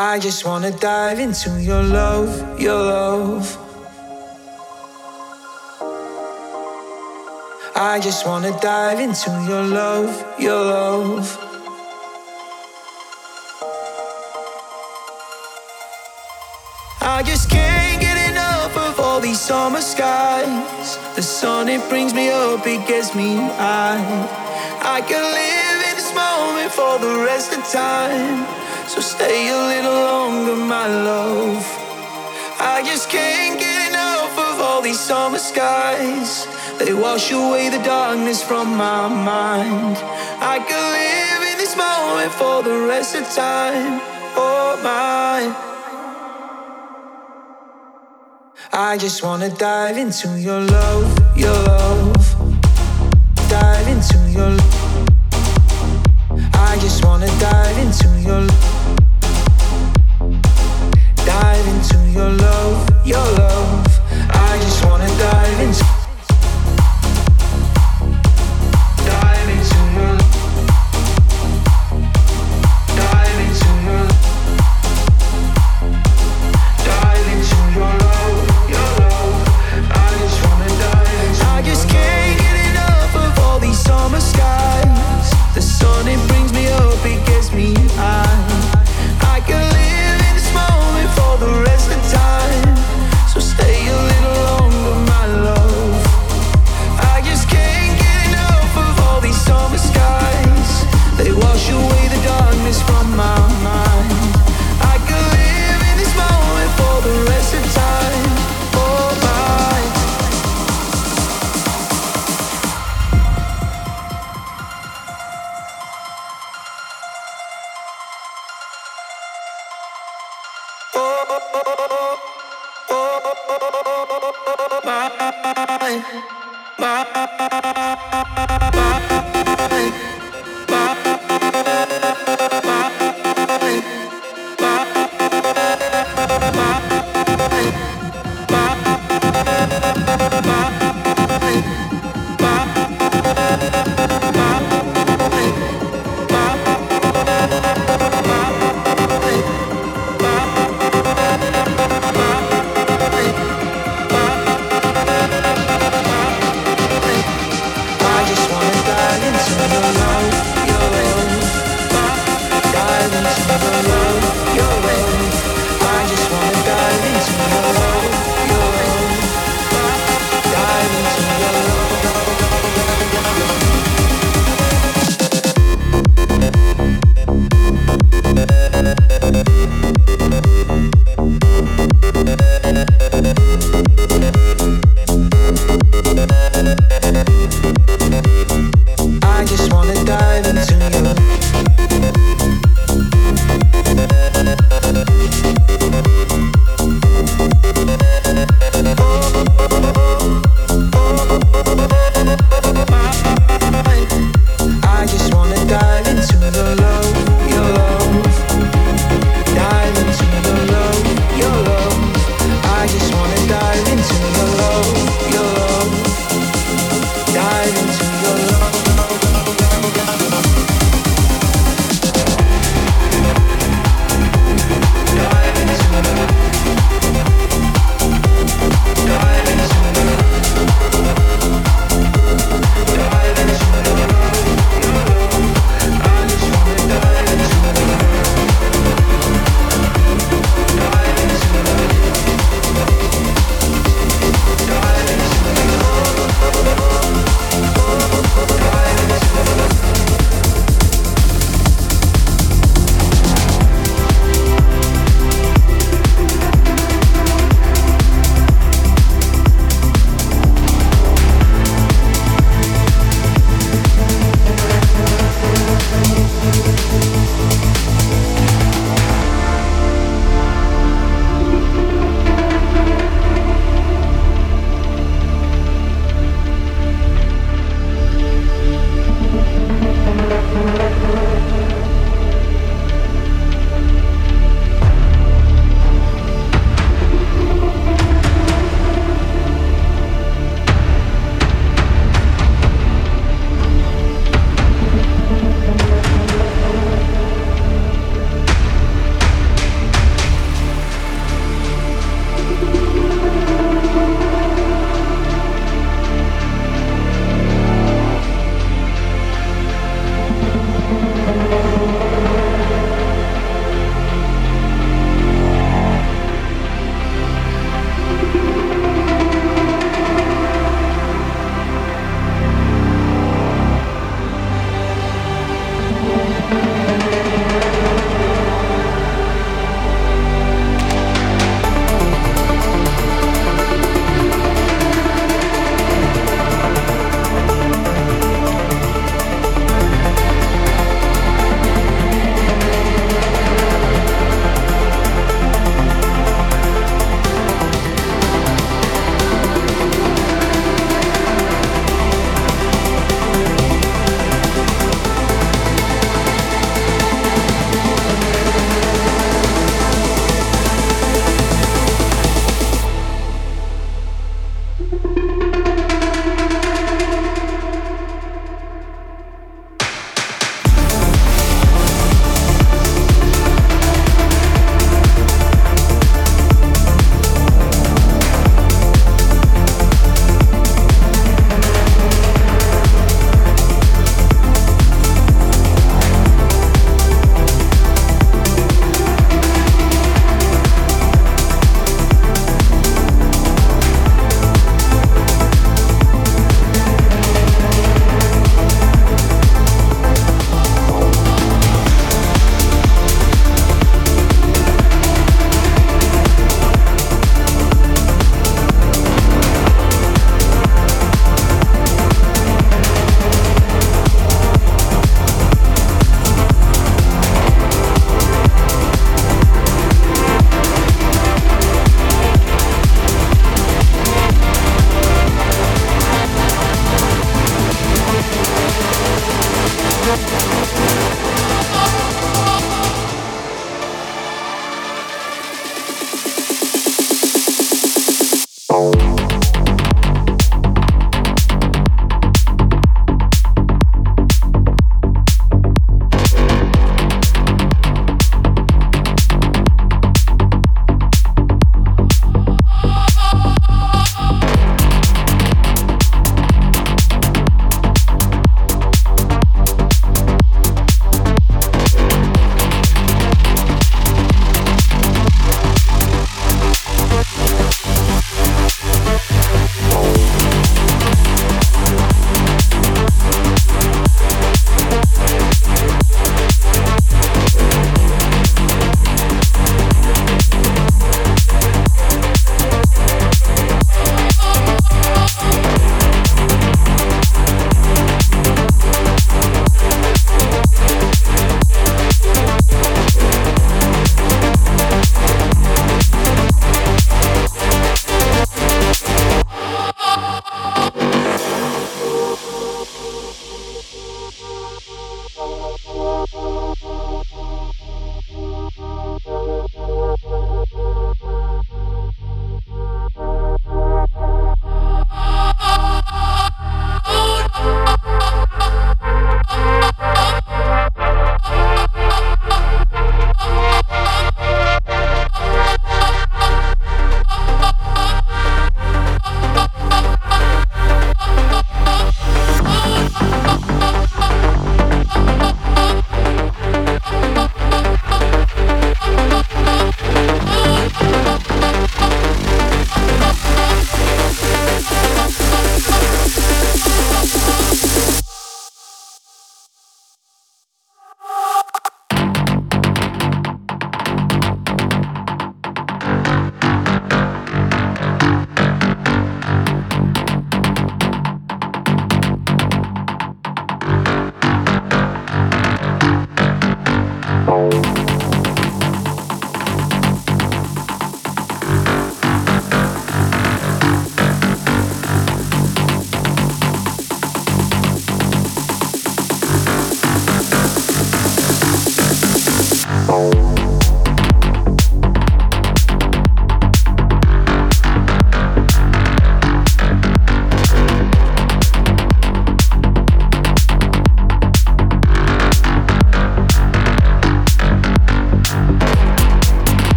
I just wanna dive into your love, your love. I just wanna dive into your love, your love. I just can't get enough of all these summer skies. The sun, it brings me up, it gets me high. I can live in this moment for the rest of time. So stay a little longer, my love. I just can't get enough of all these summer skies. They wash away the darkness from my mind. I could live in this moment for the rest of time. Oh my. I just wanna dive into your love, your love. Dive into your I just wanna dive into your your love, your love.